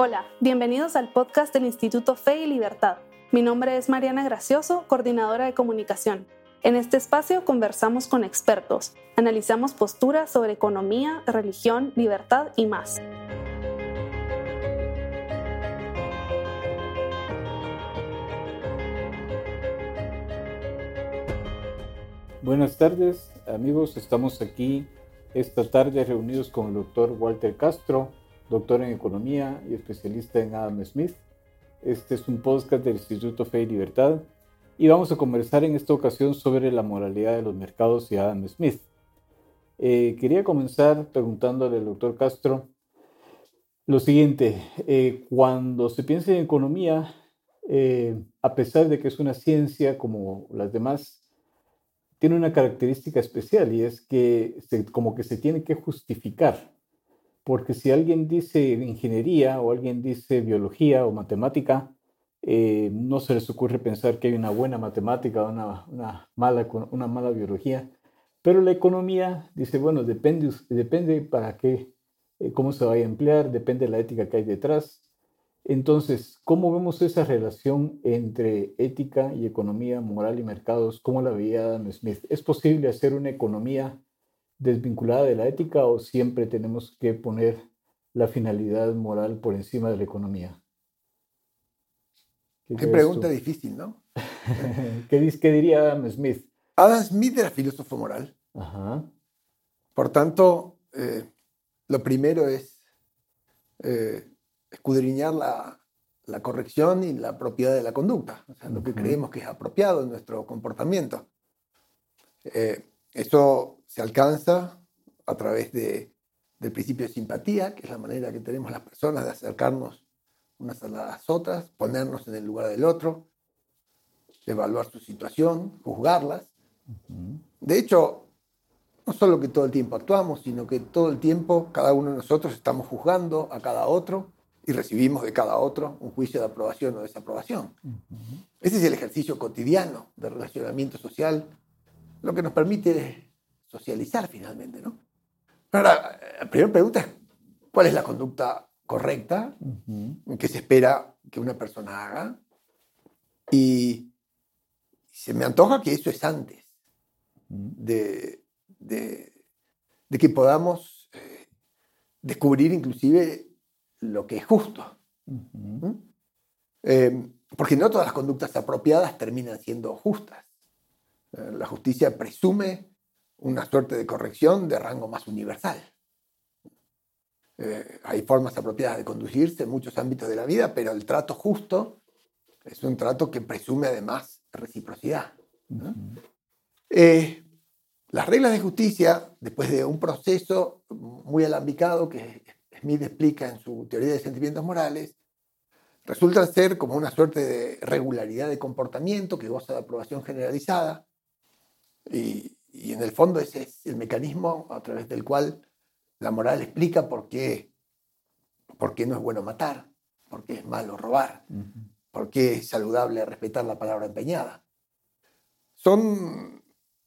Hola, bienvenidos al podcast del Instituto Fe y Libertad. Mi nombre es Mariana Gracioso, coordinadora de comunicación. En este espacio conversamos con expertos, analizamos posturas sobre economía, religión, libertad y más. Buenas tardes amigos, estamos aquí esta tarde reunidos con el doctor Walter Castro, doctor en economía y especialista en Adam Smith. Este es un podcast del Instituto Fe y Libertad y vamos a conversar en esta ocasión sobre la moralidad de los mercados y Adam Smith. Eh, quería comenzar preguntándole al doctor Castro lo siguiente, eh, cuando se piensa en economía, eh, a pesar de que es una ciencia como las demás, tiene una característica especial y es que como que se tiene que justificar porque si alguien dice ingeniería o alguien dice biología o matemática, eh, no se les ocurre pensar que hay una buena matemática o una, una, mala, una mala biología. Pero la economía dice, bueno, depende, depende para qué, eh, cómo se va a emplear, depende de la ética que hay detrás. Entonces, ¿cómo vemos esa relación entre ética y economía, moral y mercados? ¿Cómo la veía Adam Smith? ¿Es posible hacer una economía desvinculada de la ética o siempre tenemos que poner la finalidad moral por encima de la economía? Qué, pregunta difícil, ¿no? ¿Qué, diría Adam Smith? Adam Smith era filósofo moral. Por tanto, eh, lo primero es eh, escudriñar la, corrección y la propiedad de la conducta, o sea, lo que creemos que es apropiado en nuestro comportamiento. Eh, eso se alcanza a través de, del principio de simpatía, que es la manera que tenemos las personas de acercarnos unas a las otras, ponernos en el lugar del otro, evaluar su situación, juzgarlas. De hecho, no solo que todo el tiempo actuamos, sino que todo el tiempo cada uno de nosotros estamos juzgando a cada otro y recibimos de cada otro un juicio de aprobación o desaprobación. Ese es el ejercicio cotidiano de relacionamiento social lo que nos permite socializar finalmente, ¿no? Ahora, la primera pregunta es, ¿cuál es la conducta correcta que se espera que una persona haga? Y se me antoja que eso es antes de, que podamos eh, descubrir inclusive lo que es justo. Eh, porque no todas las conductas apropiadas terminan siendo justas. Eh, la justicia presume una suerte de corrección de rango más universal. Eh, hay formas apropiadas de conducirse en muchos ámbitos de la vida, pero el trato justo es un trato que presume además reciprocidad. Eh, las reglas de justicia, después de un proceso muy alambicado que Smith explica en su teoría de sentimientos morales, resultan ser como una suerte de regularidad de comportamiento que goza de aprobación generalizada, y, en el fondo ese es el mecanismo a través del cual la moral explica por qué, por qué no es bueno matar, por qué es malo robar, por qué es saludable respetar la palabra empeñada. Son,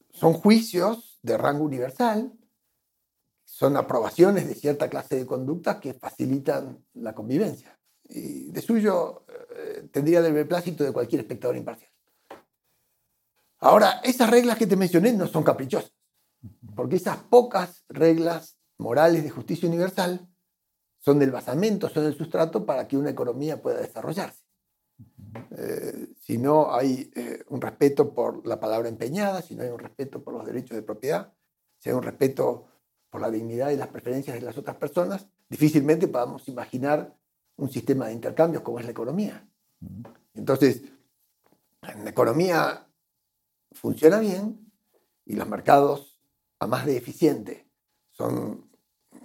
son juicios de rango universal, son aprobaciones de cierta clase de conductas que facilitan la convivencia. Y de suyo eh, tendría el beneplácito de cualquier espectador imparcial. Ahora, esas reglas que te mencioné no son caprichosas, porque esas pocas reglas morales de justicia universal son el basamento, son el sustrato para que una economía pueda desarrollarse. Eh, si no hay eh, un respeto por la palabra empeñada, si no hay un respeto por los derechos de propiedad, si hay un respeto por la dignidad y las preferencias de las otras personas, difícilmente podamos imaginar un sistema de intercambios como es la economía. Entonces, en la economía funciona bien y los mercados, a más de eficientes, son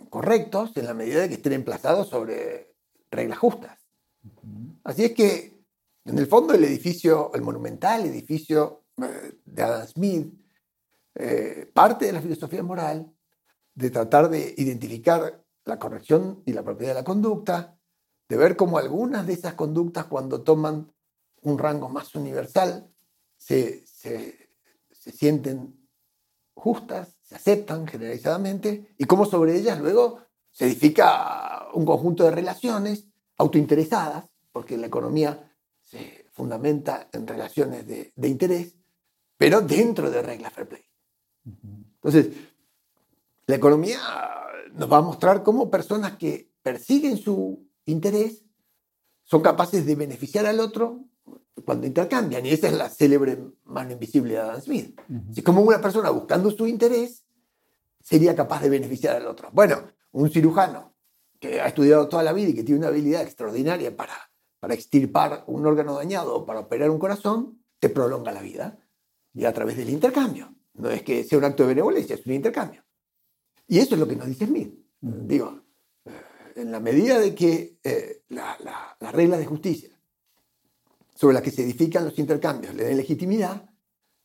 correctos en la medida de que estén emplazados sobre reglas justas. Así es que, en el fondo, el edificio, el monumental edificio eh, de Adam Smith, eh, parte de la filosofía moral de tratar de identificar la corrección y la propiedad de la conducta, de ver cómo algunas de esas conductas, cuando toman un rango más universal, se, se, sienten justas, se aceptan generalizadamente, y cómo sobre ellas luego se edifica un conjunto de relaciones autointeresadas, porque la economía se fundamenta en relaciones de, de interés, pero dentro de reglas fair play. Entonces, la economía nos va a mostrar cómo personas que persiguen su interés son capaces de beneficiar al otro cuando intercambian. Y esa es la célebre mano invisible de Adam Smith. Si como una persona buscando su interés sería capaz de beneficiar al otro. Bueno, un cirujano que ha estudiado toda la vida y que tiene una habilidad extraordinaria para, para extirpar un órgano dañado o para operar un corazón, te prolonga la vida. Y a través del intercambio. No es que sea un acto de benevolencia, es un intercambio. Y eso es lo que nos dice Smith. Digo, eh, en la medida de que eh, las reglas de justicia sobre las que se edifican los intercambios le den legitimidad,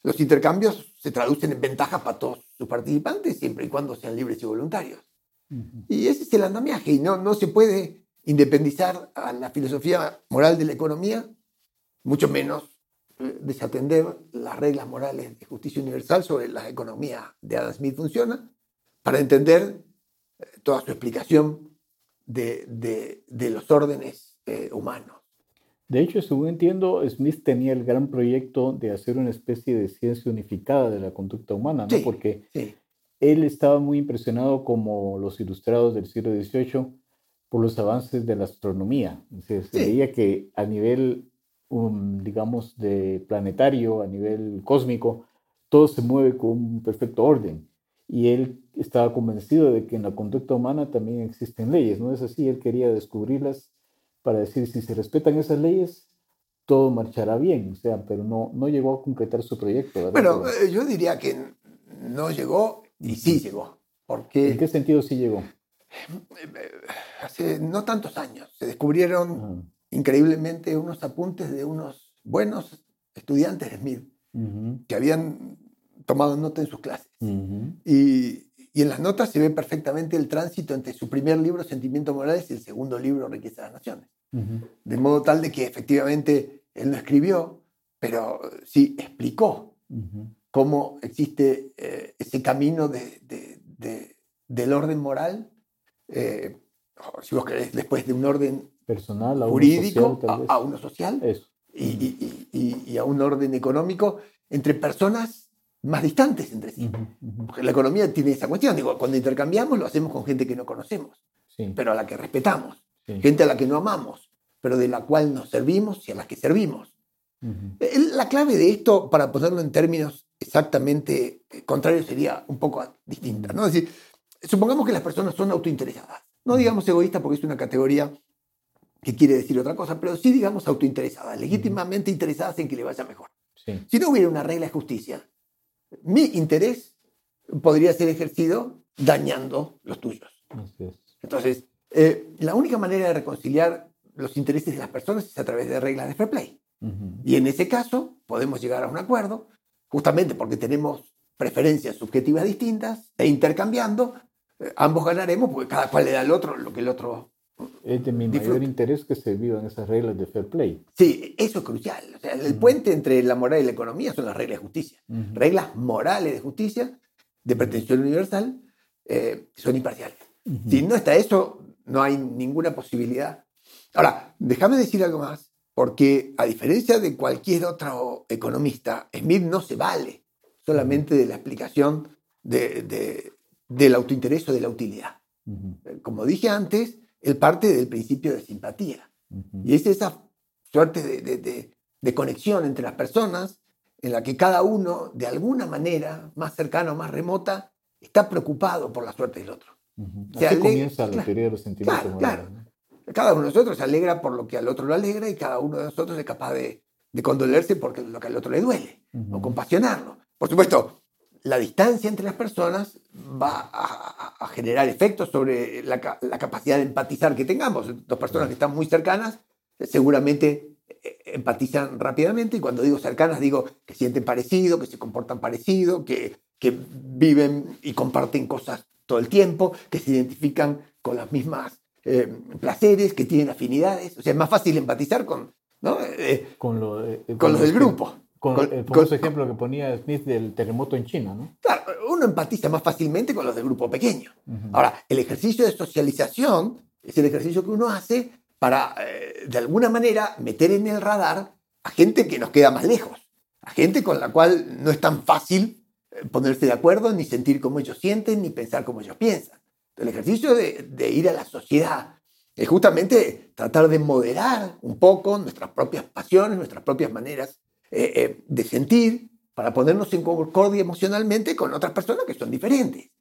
los intercambios se traducen en ventajas para todos sus participantes, siempre y cuando sean libres y voluntarios. Y ese es el andamiaje, y no, no se puede independizar a la filosofía moral de la economía, mucho menos eh, desatender las reglas morales de justicia universal sobre la economía de Adam Smith funciona, para entender eh, toda su explicación de, de, los órdenes eh, humanos. De hecho, según entiendo, Smith tenía el gran proyecto de hacer una especie de ciencia unificada de la conducta humana, ¿no? Porque él estaba muy impresionado como los ilustrados del siglo XVIII por los avances de la astronomía. Se, veía que a nivel, um, digamos, de planetario, a nivel cósmico, todo se mueve con un perfecto orden. Y él estaba convencido de que en la conducta humana también existen leyes, ¿no es así? Él quería descubrirlas para decir si se respetan esas leyes, todo marchará bien, o sea, pero no, no llegó a concretar su proyecto. Bueno, eh, yo diría que no llegó y sí llegó. Porque, ¿En qué sentido sí llegó? Hace no tantos años se descubrieron increíblemente unos apuntes de unos buenos estudiantes de Smith que habían tomado nota en sus clases. y, y en las notas se ve perfectamente el tránsito entre su primer libro, Sentimientos Morales, y el segundo libro, Riqueza de las Naciones. De modo tal de que efectivamente él no escribió, pero sí explicó cómo existe eh, ese camino de, de, del orden moral, eh, si vos querés, después de un orden personal, a jurídico, a, uno social Y, y, y, a un orden económico entre personas más distantes entre sí. Porque la economía tiene esa cuestión. Digo, cuando intercambiamos lo hacemos con gente que no conocemos, pero a la que respetamos. Gente a la que no amamos, pero de la cual nos servimos y a la que servimos. La clave de esto, para ponerlo en términos exactamente eh, contrarios, sería un poco distinta. ¿no? Es decir, supongamos que las personas son autointeresadas. No digamos egoístas porque es una categoría que quiere decir otra cosa, pero sí digamos autointeresadas, legítimamente interesadas en que le vaya mejor. Si no hubiera una regla de justicia mi interés podría ser ejercido dañando los tuyos. Entonces, eh, la única manera de reconciliar los intereses de las personas es a través de reglas de fair play. Y en ese caso podemos llegar a un acuerdo, justamente porque tenemos preferencias subjetivas distintas e intercambiando, eh, ambos ganaremos porque cada cual le da al otro lo que el otro es de mi mayor interés que se vivan esas reglas de fair play. Sí, eso es crucial. O sea, el puente entre la moral y la economía son las reglas de justicia. Reglas morales de justicia, de pretensión universal, eh, son imparciales. Si no está eso, no hay ninguna posibilidad. Ahora, déjame decir algo más, porque a diferencia de cualquier otro economista, Smith no se vale solamente de la explicación de, del autointerés o de la utilidad. Como dije antes, él parte del principio de simpatía. Y es esa suerte de, conexión entre las personas en la que cada uno, de alguna manera, más cercana o más remota, está preocupado por la suerte del otro. Así comienza la teoría de los sentimientos claro, Cada uno de nosotros se alegra por lo que al otro lo alegra y cada uno de nosotros es capaz de, condolerse porque lo que al otro le duele o compasionarlo. Por supuesto, la distancia entre las personas va a, generar efectos sobre la, capacidad de empatizar que tengamos. Dos personas que están muy cercanas seguramente eh, empatizan rápidamente y cuando digo cercanas digo que sienten parecido, que se comportan parecido, que, que viven y comparten cosas todo el tiempo, que se identifican con las mismas eh, placeres, que tienen afinidades. O sea, es más fácil empatizar con, ¿no? Eh, con, lo, con los del grupo. Con, el famoso ejemplo que ponía Smith del terremoto en China, ¿no? Claro, uno empatiza más fácilmente con los del grupo pequeño. Ahora, el ejercicio de socialización es el ejercicio que uno hace para, eh, de alguna manera, meter en el radar a gente que nos queda más lejos, a gente con la cual no es tan fácil eh, ponerse de acuerdo, ni sentir como ellos sienten, ni pensar como ellos piensan. El ejercicio de, de ir a la sociedad es justamente tratar de moderar un poco nuestras propias pasiones, nuestras propias maneras eh, de sentir, para ponernos en concordia emocionalmente con otras personas que son diferentes.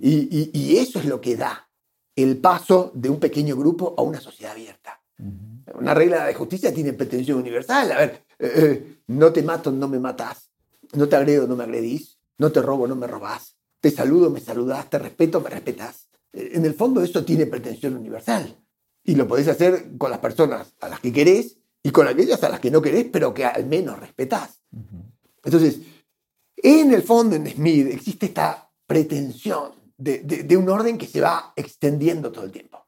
y, y, eso es lo que da el paso de un pequeño grupo a una sociedad abierta. Una regla de justicia tiene pretensión universal. A ver, eh, eh, no te mato, no me matas. No te agredo, no me agredís. No te robo, no me robás. Te saludo, me saludás. Te respeto, me respetás. Eh, en el fondo eso tiene pretensión universal. Y lo podés hacer con las personas a las que querés y con aquellas a las que no querés, pero que al menos respetás. Entonces, en el fondo en Smith existe esta pretensión de, un orden que se va extendiendo todo el tiempo.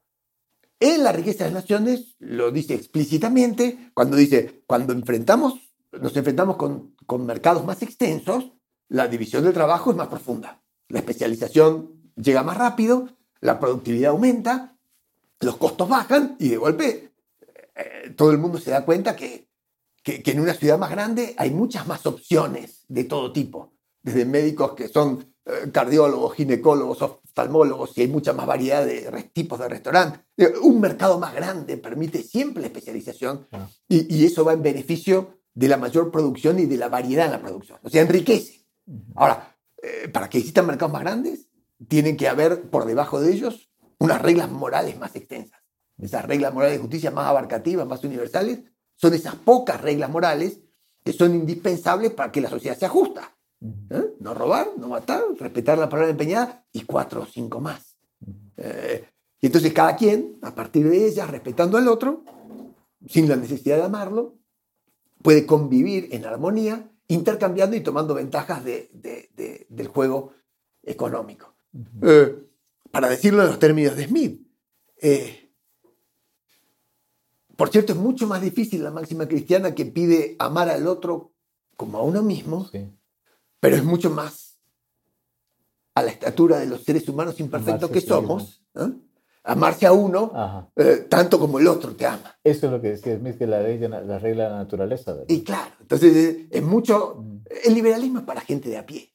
En la riqueza de las naciones lo dice explícitamente cuando dice, cuando enfrentamos, nos enfrentamos con, con mercados más extensos, la división del trabajo es más profunda. La especialización llega más rápido, la productividad aumenta, los costos bajan y de golpe eh, todo el mundo se da cuenta que, que, que, en una ciudad más grande hay muchas más opciones de todo tipo, desde médicos que son eh, cardiólogos, ginecólogos, oftalmólogos, y hay mucha más variedad de tipos de restaurantes. Eh, un mercado más grande permite siempre la especialización y, y, eso va en beneficio de la mayor producción y de la variedad en la producción. O sea, enriquece. Ahora, eh, para que existan mercados más grandes, tienen que haber por debajo de ellos unas reglas morales más extensas. Esas reglas morales de justicia más abarcativas, más universales, son esas pocas reglas morales que son indispensables para que la sociedad sea justa. ¿Eh? No robar, no matar, respetar la palabra empeñada y cuatro o cinco más. Eh, y entonces cada quien, a partir de ellas, respetando al otro, sin la necesidad de amarlo, puede convivir en armonía, intercambiando y tomando ventajas del juego económico. Eh, para decirlo en los términos de Smith, por cierto, es mucho más difícil la máxima cristiana que pide amar al otro como a uno mismo. Sí pero es mucho más a la estatura de los seres humanos imperfectos que somos, amarse a uno eh, tanto como el otro te ama. Eso es lo que decía Smith, que la, la regla de la naturaleza. ¿verdad? Y claro, entonces es mucho, el liberalismo es para gente de a pie.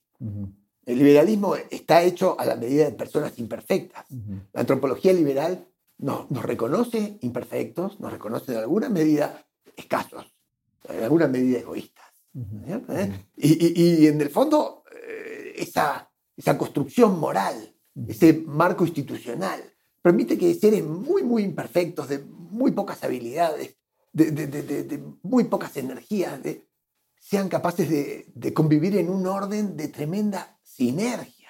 El liberalismo está hecho a la medida de personas imperfectas. La antropología liberal nos, nos reconoce imperfectos, nos reconoce en alguna medida escasos, en alguna medida egoístas. ¿Eh? Y, en el fondo, eh, esa, esa construcción moral, ese marco institucional, permite que seres muy, muy imperfectos, de muy pocas habilidades, de, muy pocas energías, sean capaces de, convivir en un orden de tremenda sinergia.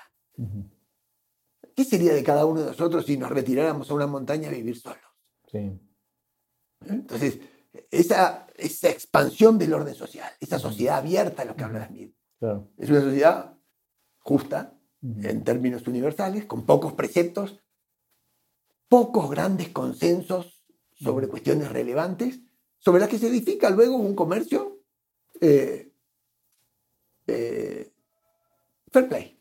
¿Qué sería de cada uno de nosotros si nos retiráramos a una montaña a vivir solos? ¿Eh? Entonces, esa, esa expansión del orden social, esa sociedad abierta de lo que habla Smith. Es una sociedad justa en términos universales, con pocos preceptos, pocos grandes consensos sobre cuestiones relevantes, sobre las que se edifica luego un comercio eh, eh, fair play.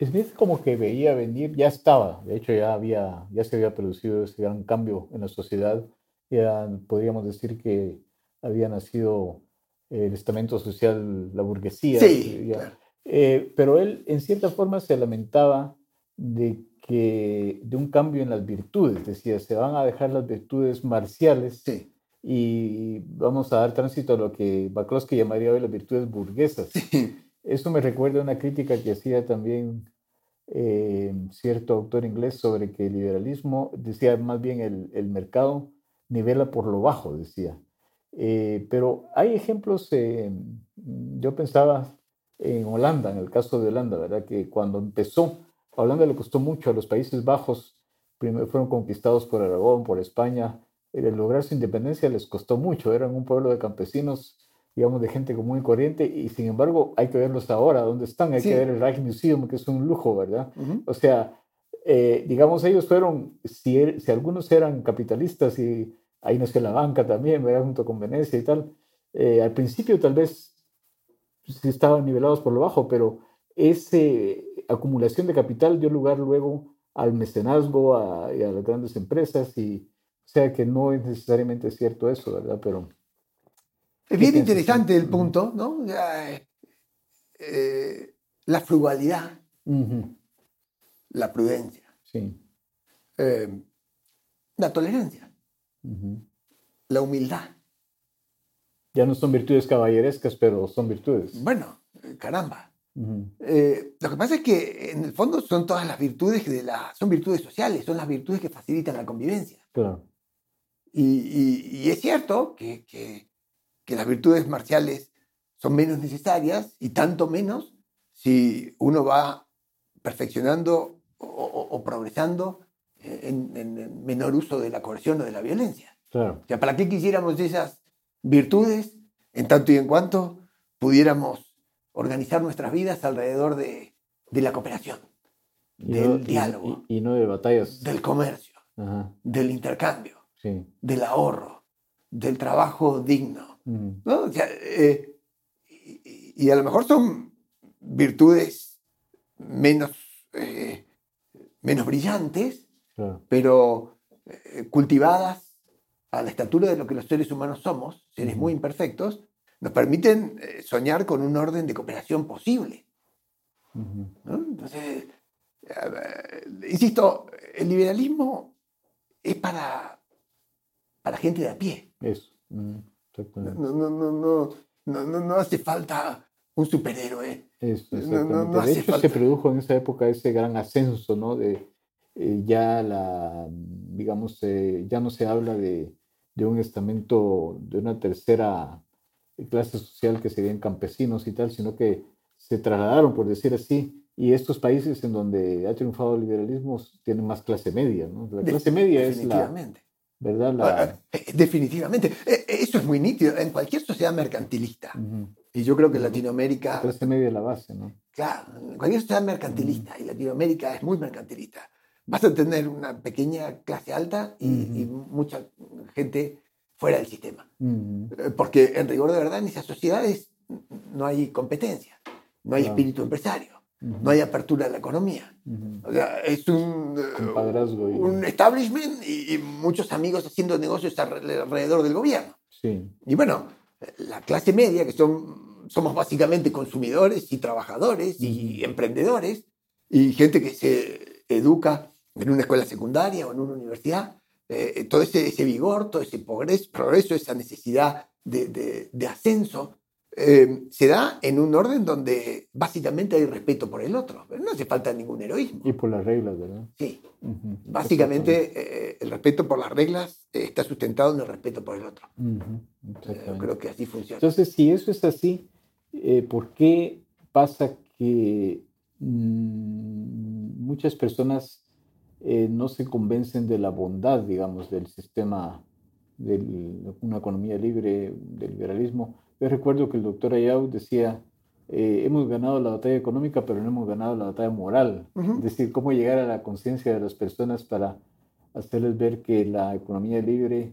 Smith como que veía venir, ya estaba, de hecho ya, había, ya se había producido ese gran cambio en la sociedad ya podríamos decir que había nacido el estamento social, la burguesía. Sí, eh, pero él en cierta forma se lamentaba de que de un cambio en las virtudes, decía, se van a dejar las virtudes marciales y vamos a dar tránsito a lo que Bakowski llamaría hoy las virtudes burguesas. Eso me recuerda a una crítica que hacía también eh, cierto autor inglés sobre que el liberalismo, decía más bien el, el mercado, nivela por lo bajo, decía. Eh, pero hay ejemplos, yo pensaba en Holanda, en el caso de Holanda, ¿verdad? Que cuando empezó, a Holanda le costó mucho, a los Países Bajos primero fueron conquistados por Aragón, por España, el lograr su independencia les costó mucho, eran un pueblo de campesinos, digamos, de gente común y corriente, y sin embargo hay que verlos ahora, ¿dónde están? Hay que ver el Rijksmuseum, que es un lujo, ¿verdad? O sea, eh, digamos, ellos fueron, si, er, si, algunos eran capitalistas y ahí nació la banca también, ¿verdad? Junto con Venecia y tal, eh, al principio tal vez sí estaban nivelados por lo bajo, pero esa acumulación de capital dio lugar luego al mecenazgo y a las grandes empresas y O sea que no es necesariamente cierto eso, ¿verdad? Pero... Es bien interesante el punto, ¿no? Eh, la frugalidad, la prudencia, sí. Eh, la tolerancia, la humildad. Ya no son virtudes caballerescas, pero son virtudes. Bueno, caramba. Eh, lo que pasa es que en el fondo son todas las virtudes de la, son virtudes sociales, son las virtudes que facilitan la convivencia. Claro. Y, es cierto que, que, las virtudes marciales son menos necesarias y tanto menos si uno va perfeccionando o, progresando en, en, menor uso de la coerción o de la violencia. Claro. O sea, ¿para qué quisiéramos esas virtudes en tanto y en cuanto pudiéramos organizar nuestras vidas alrededor de, la cooperación, del diálogo. Y, no de batallas. Del comercio, del intercambio, del ahorro, del trabajo digno. Eh, y, a lo mejor son virtudes menos, eh, menos brillantes, pero eh, cultivadas a la estatura de lo que los seres humanos somos, seres muy imperfectos, nos permiten soñar con un orden de cooperación posible. Entonces, insisto, el liberalismo es para, para gente de a pie. Eso. No, no, hace falta un superhéroe. Eso, de hecho, se produjo en esa época ese gran ascenso, ¿no? De eh, ya la, digamos, eh, ya no se habla de, de un estamento, de una tercera clase social que serían campesinos y tal, sino que se trasladaron, por decir así, y estos países en donde ha triunfado el liberalismo tienen más clase media, ¿no? La clase media es la... ¿Verdad? La... Ah, eh, definitivamente. Eso es muy nítido en cualquier sociedad mercantilista. Y yo creo que Latinoamérica... La clase media es la base, ¿no? Claro, en cualquier sociedad mercantilista, y Latinoamérica es muy mercantilista, vas a tener una pequeña clase alta y, y mucha gente fuera del sistema. Eh, porque en rigor de verdad en esas sociedades no hay competencia, no hay espíritu empresario, no hay apertura de la economía. o sea, es un, eh, un establishment y, muchos amigos haciendo negocios alrededor del gobierno. Sí. Y bueno, la clase media, que son, somos básicamente consumidores y trabajadores y emprendedores, y gente que se educa en una escuela secundaria o en una universidad, eh, todo ese, vigor, todo ese progreso, esa necesidad de, ascenso, eh, se da en un orden donde básicamente hay respeto por el otro. No hace falta ningún heroísmo. Y por las reglas, ¿verdad? Sí. Básicamente eh, el respeto por las reglas está sustentado en el respeto por el otro. creo que así funciona. Entonces, si eso es así, ¿por qué pasa que mm, muchas personas eh, no se convencen de la bondad, digamos, del sistema de una economía libre, del liberalismo. Yo recuerdo que el doctor Ayau decía, eh, hemos ganado la batalla económica, pero no hemos ganado la batalla moral. Es decir, cómo llegar a la conciencia de las personas para hacerles ver que la economía libre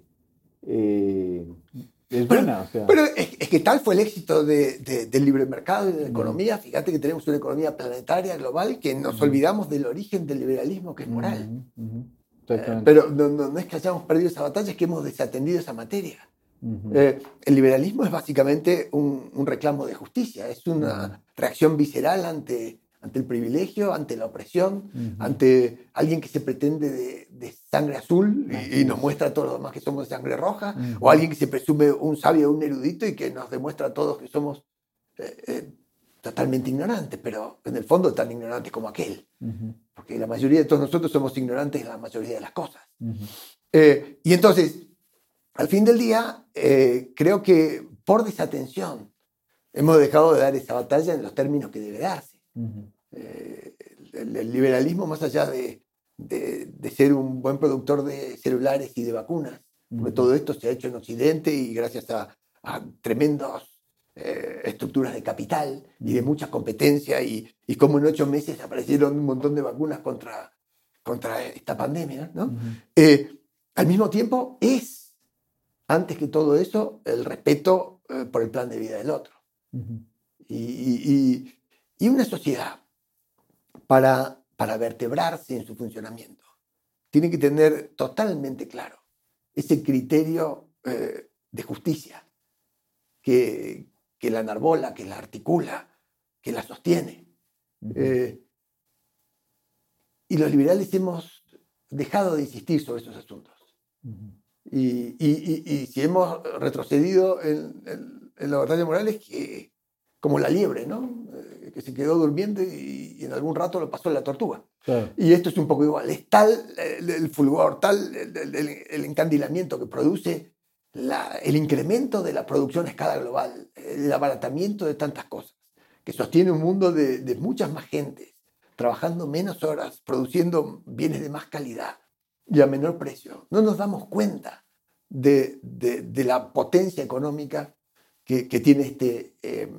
eh, es buena. Pero es, que tal fue el éxito del libre mercado y de la economía. Fíjate que tenemos una economía planetaria, global, que nos olvidamos del origen del liberalismo, que es moral. Eh, pero no, es que hayamos perdido esa batalla, es que hemos desatendido esa materia. Eh, el liberalismo es básicamente un, un, reclamo de justicia, es una reacción visceral ante ante el privilegio, ante la opresión, ante alguien que se pretende de, sangre azul y, nos muestra a todos los demás que somos de sangre roja, o alguien que se presume un sabio, un erudito y que nos demuestra a todos que somos eh, eh, totalmente ignorantes, pero en el fondo tan ignorantes como aquel, porque la mayoría de todos nosotros somos ignorantes de la mayoría de las cosas. Eh, y entonces, al fin del día, creo que por desatención hemos dejado de dar esa batalla en los términos que debe darse. Eh, el, liberalismo, más allá de, de, ser un buen productor de celulares y de vacunas, porque todo esto se ha hecho en Occidente y gracias a, tremendas eh, estructuras de capital y de mucha competencia y, y, como en ocho meses aparecieron un montón de vacunas contra, contra esta pandemia, ¿no? Eh, al mismo tiempo es, antes que todo eso, el respeto por el plan de vida del otro. y, y, y, una sociedad para, vertebrarse en su funcionamiento. Tiene que tener totalmente claro ese criterio eh, de justicia que, que, la enarbola, que la articula, que la sostiene. Eh, y los liberales hemos dejado de insistir sobre esos asuntos. Y, y, si hemos retrocedido en, en, la batalla moral es que, como la liebre, ¿no? Eh, que se quedó durmiendo y, en algún rato lo pasó la tortuga. Y esto es un poco igual. Es tal el, fulgor, tal el, encandilamiento que produce el incremento de la producción a escala global, el abaratamiento de tantas cosas, que sostiene un mundo de, de muchas más gentes, trabajando menos horas, produciendo bienes de más calidad y a menor precio. No nos damos cuenta de, de, la potencia económica que, que tiene este, eh,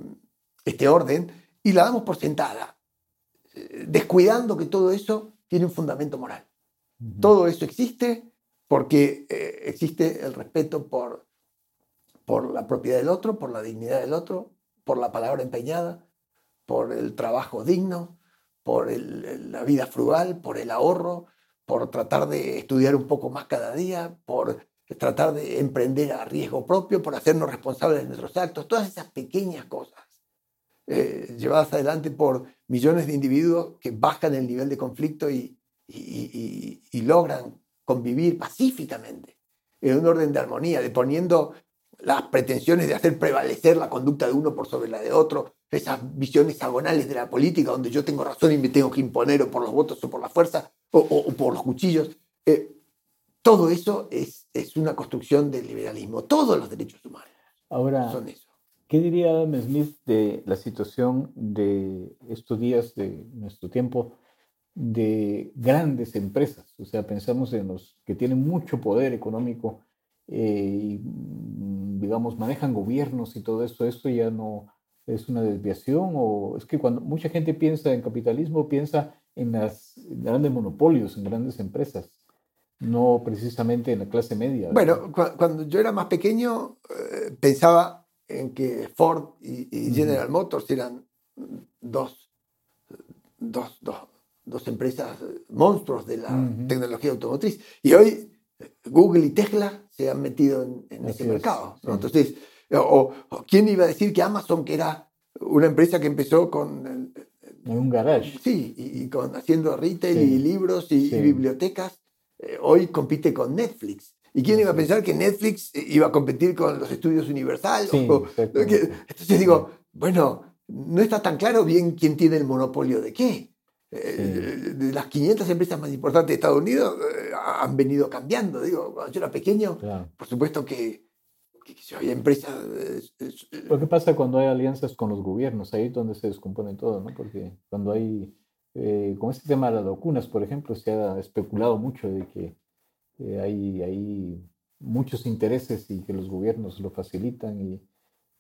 este orden y la damos por sentada, eh, descuidando que todo eso tiene un fundamento moral. Todo eso existe porque eh, existe el respeto por, por la propiedad del otro, por la dignidad del otro, por la palabra empeñada, por el trabajo digno, por la vida frugal, por el ahorro, por tratar de estudiar un poco más cada día, por tratar de emprender a riesgo propio, por hacernos responsables de nuestros actos, todas esas pequeñas cosas eh, llevadas adelante por millones de individuos que bajan el nivel de conflicto y, logran convivir pacíficamente en un orden de armonía, de poniendo las pretensiones de hacer prevalecer la conducta de uno por sobre la de otro, esas visiones agonales de la política donde yo tengo razón y me tengo que imponer o por los votos o por la fuerza o, por los cuchillos. Eh, todo eso es, es, una construcción del liberalismo. Todos los derechos humanos Ahora, son eso. ¿Qué diría Adam Smith de la situación de estos días de nuestro tiempo de grandes empresas? O sea, pensamos en los que tienen mucho poder económico eh, y, digamos, manejan gobiernos y todo eso. Esto ya no es una desviación o es que cuando mucha gente piensa en capitalismo, piensa en las grandes monopolios, en grandes empresas, no precisamente en la clase media. Bueno, cuando yo era más pequeño eh, pensaba en que Ford y, General Motors eran dos, dos, dos, empresas monstruos de la tecnología automotriz. Y hoy Google y Tesla se han metido en, ese mercado. Entonces, o, quién iba a decir que Amazon, que era una empresa que empezó con... En un garage. Sí, y, con, haciendo retail y libros y, bibliotecas, eh, hoy compite con Netflix. ¿Y quién iba a pensar que Netflix iba a competir con los estudios Universal? entonces digo, bueno, no está tan claro bien quién tiene el monopolio de qué. Eh, de las 500 empresas más importantes de Estados Unidos eh, han venido cambiando. Digo, cuando yo era pequeño, por supuesto que que hay empresas... qué pasa cuando hay alianzas con los gobiernos? Ahí es donde se descompone todo, ¿no? Porque cuando hay, eh, con este tema de las vacunas, por ejemplo, se ha especulado mucho de que eh, hay, hay muchos intereses y que los gobiernos lo facilitan y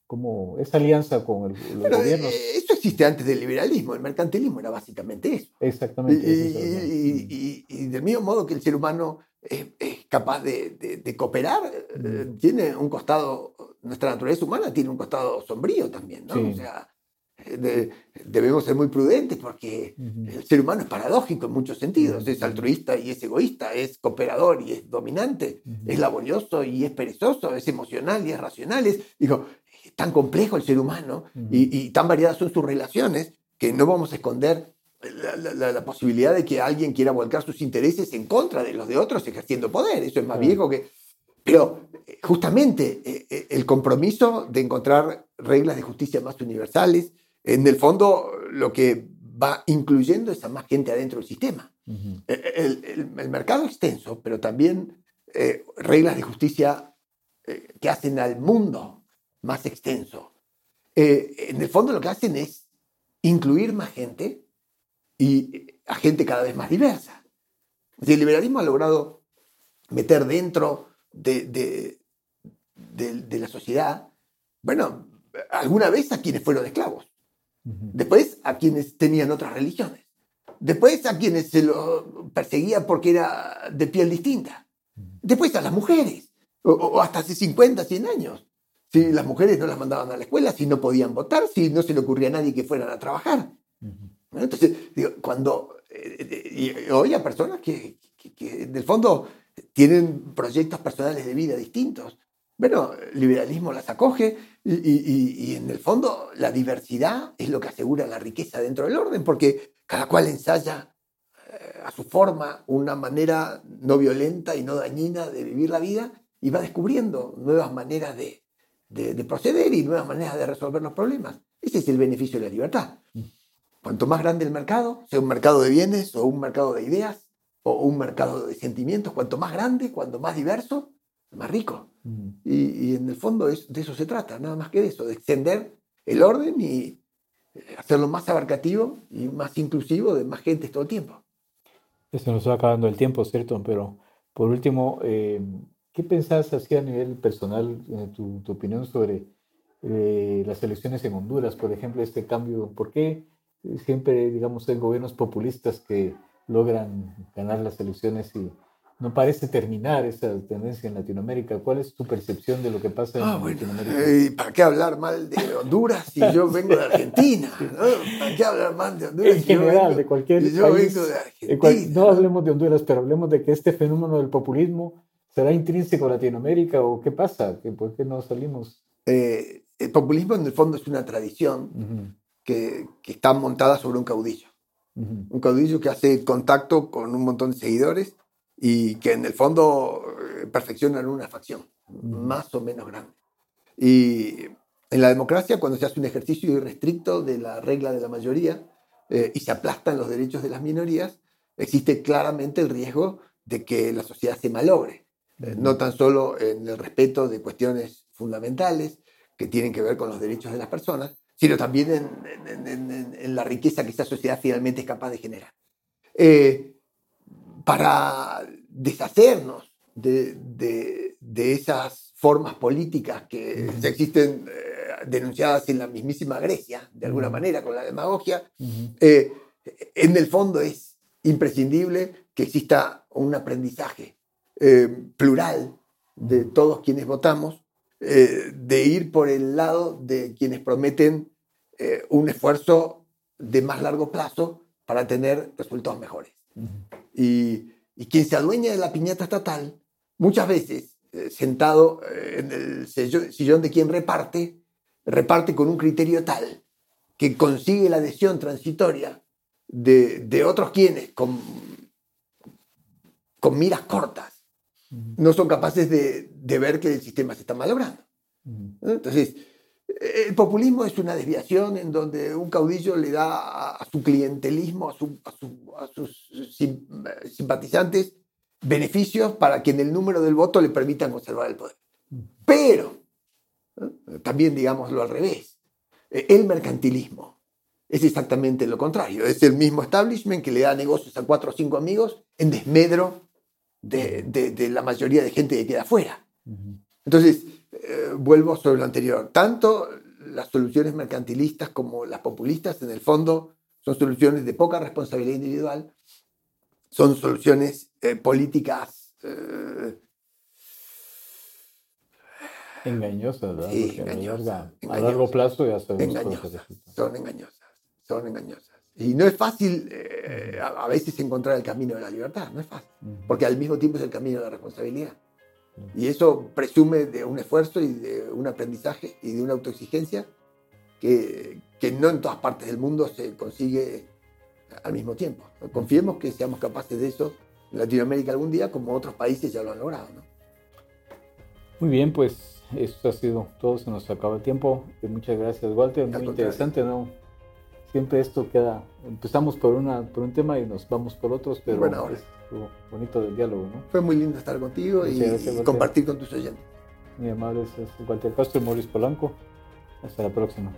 como esa alianza con el, los gobiernos. Eh, eso existe antes del liberalismo, el mercantilismo era básicamente eso. Exactamente. Y, y, del mismo modo que el ser humano es, capaz de, de, cooperar, eh, tiene un costado, nuestra naturaleza humana tiene un costado sombrío también, ¿no? O sea, debemos ser muy prudentes porque el ser humano es paradójico en muchos sentidos, es altruista y es egoísta, es cooperador y es dominante, es laborioso y es perezoso, es emocional y es racional, es, digo, tan complejo el ser humano y, tan variadas son sus relaciones que no vamos a esconder la, posibilidad de que alguien quiera volcar sus intereses en contra de los de otros ejerciendo poder. Eso es más viejo que... Pero eh, justamente eh, eh, el compromiso de encontrar reglas de justicia más universales, en el fondo lo que va incluyendo es a más gente adentro del sistema. el, mercado extenso, pero también reglas de justicia que hacen al mundo más extenso. en el fondo lo que hacen es incluir más gente y a gente cada vez más diversa. El liberalismo ha logrado meter dentro de, de, de, la sociedad, bueno, alguna vez a quienes fueron esclavos, después a quienes tenían otras religiones, después a quienes se lo perseguía porque era de piel distinta, después a las mujeres, o, hasta hace 50, 100 años. Si las mujeres no las mandaban a la escuela, si no podían votar, si no se le ocurría a nadie que fueran a trabajar. Entonces, digo, cuando eh, y hoy a personas que, que, en el fondo tienen proyectos personales de vida distintos. Bueno, el liberalismo las acoge y, en el fondo la diversidad es lo que asegura la riqueza dentro del orden, porque cada cual ensaya eh, a su forma una manera no violenta y no dañina de vivir la vida y va descubriendo nuevas maneras de, de proceder y nuevas maneras de resolver los problemas. Ese es el beneficio de la libertad. Cuanto más grande el mercado, sea un mercado de bienes o un mercado de ideas o un mercado de sentimientos, cuanto más grande, cuanto más diverso, más rico. Mm. Y, en el fondo es, de eso se trata, nada más que de eso, de extender el orden y eh, hacerlo más abarcativo y más inclusivo de más gente todo el tiempo. Se nos va acabando el tiempo, ¿cierto? Pero por último, eh, ¿qué pensás así a nivel personal, eh, tu, tu, opinión sobre las elecciones en Honduras, por ejemplo, este cambio? ¿Por qué siempre, digamos, hay gobiernos populistas que logran ganar las elecciones y no parece terminar esa tendencia en Latinoamérica. ¿Cuál es tu percepción de lo que pasa en ah, Latinoamérica? Eh, ¿Para qué hablar mal de Honduras si yo vengo de Argentina? ¿Para qué hablar mal de Honduras? En general, de cualquier país. Yo vengo de Argentina. no hablemos de Honduras, pero hablemos de que este fenómeno del populismo será intrínseco a Latinoamérica o qué pasa, ¿por qué no salimos? Eh, el populismo en el fondo es una tradición que, que está montada sobre un caudillo. Un caudillo que hace contacto con un montón de seguidores y que en el fondo eh, perfeccionan una facción, más o menos grande. Y en la democracia, cuando se hace un ejercicio irrestricto de la regla de la mayoría eh, y se aplastan los derechos de las minorías, existe claramente el riesgo de que la sociedad se malogre, no tan solo en el respeto de cuestiones fundamentales que tienen que ver con los derechos de las personas, sino también en, la riqueza que esta sociedad finalmente es capaz de generar. Eh, para deshacernos de, esas formas políticas que ya existen eh, denunciadas en la mismísima Grecia, de alguna manera, con la demagogia, eh, en el fondo es imprescindible que exista un aprendizaje plural de todos quienes votamos eh, de ir por el lado de quienes prometen eh, un esfuerzo de más largo plazo para tener resultados mejores. y, quien se adueña de la piñata estatal, muchas veces, eh, sentado en el sillón de quien reparte, reparte con un criterio tal que consigue la adhesión transitoria de, de otros quienes con, con miras cortas no son capaces de, ver que el sistema se está malogrando. Entonces, el populismo es una desviación en donde un caudillo le da a, su clientelismo, a, sus simpatizantes, beneficios para que en el número del voto le permitan conservar el poder. Pero, también digámoslo al revés, el mercantilismo es exactamente lo contrario. Es el mismo establishment que le da negocios a cuatro o cinco amigos en desmedro de, la mayoría de gente que queda afuera. Entonces, eh, vuelvo sobre lo anterior. Tanto las soluciones mercantilistas como las populistas, en el fondo, son soluciones de poca responsabilidad individual, son soluciones eh, políticas. Eh, engañosas, ¿verdad? engañosas, a largo plazo ya sabemos engañosas, Son engañosas, son engañosas. Y no es fácil eh, a, veces encontrar el camino de la libertad, no es fácil, porque al mismo tiempo es el camino de la responsabilidad. Y eso presume de un esfuerzo y de un aprendizaje y de una autoexigencia que, que no en todas partes del mundo se consigue al mismo tiempo. Confiemos que seamos capaces de eso en Latinoamérica algún día, como otros países ya lo han logrado. ¿no? Muy bien, pues esto ha sido todo, se nos acaba el tiempo. Muchas gracias, Walter. Muy interesante, ¿no? Siempre esto queda, empezamos por, una, por un tema y nos vamos por otros, pero bueno, es bonito del diálogo, ¿no? Fue muy lindo estar contigo y, compartir con tus oyentes. Mi amable es Walter Castro y Mauricio Polanco. Hasta la próxima.